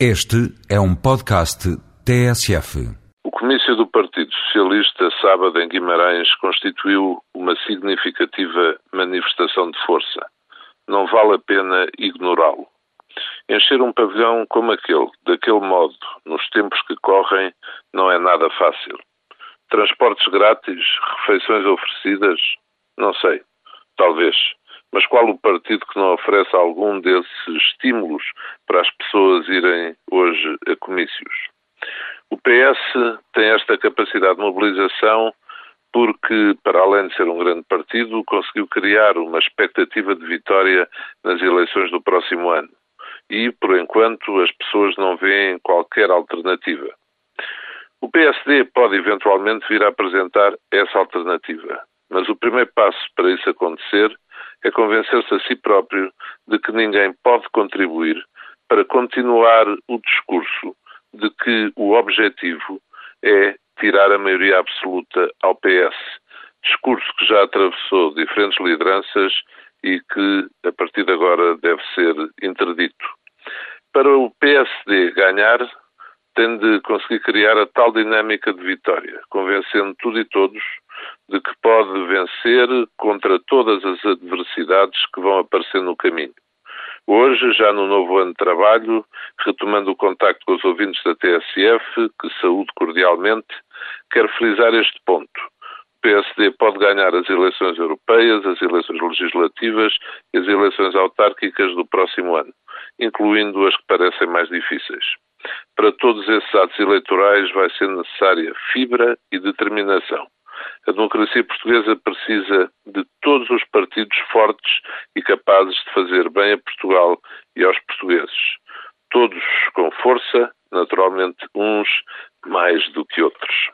Este é um podcast TSF. O comício do Partido Socialista, sábado em Guimarães, constituiu uma significativa manifestação de força. Não vale a pena ignorá-lo. Encher um pavilhão como aquele, daquele modo, nos tempos que correm, não é nada fácil. Transportes grátis, refeições oferecidas? Não sei. Talvez. Mas qual o partido que não oferece algum desses estímulos para as pessoas irem hoje a comícios? O PS tem esta capacidade de mobilização porque, para além de ser um grande partido, conseguiu criar uma expectativa de vitória nas eleições do próximo ano. E, por enquanto, as pessoas não veem qualquer alternativa. O PSD pode eventualmente vir a apresentar essa alternativa, mas o primeiro passo para isso acontecer é convencer-se a si próprio de que ninguém pode contribuir para continuar o discurso de que o objetivo é tirar a maioria absoluta ao PS. Discurso que já atravessou diferentes lideranças e que, a partir de agora, deve ser interdito. Para o PSD ganhar, tem de conseguir criar a tal dinâmica de vitória, convencendo tudo e todos de que pode vencer contra todas as adversidades que vão aparecer no caminho. Hoje, já no novo ano de trabalho, retomando o contacto com os ouvintes da TSF, que saúdo cordialmente, quero frisar este ponto. O PSD pode ganhar as eleições europeias, as eleições legislativas e as eleições autárquicas do próximo ano, incluindo as que parecem mais difíceis. Para todos esses atos eleitorais vai ser necessária fibra e determinação. A democracia portuguesa precisa de todos os partidos fortes e capazes de fazer bem a Portugal e aos portugueses. Todos com força, naturalmente uns mais do que outros.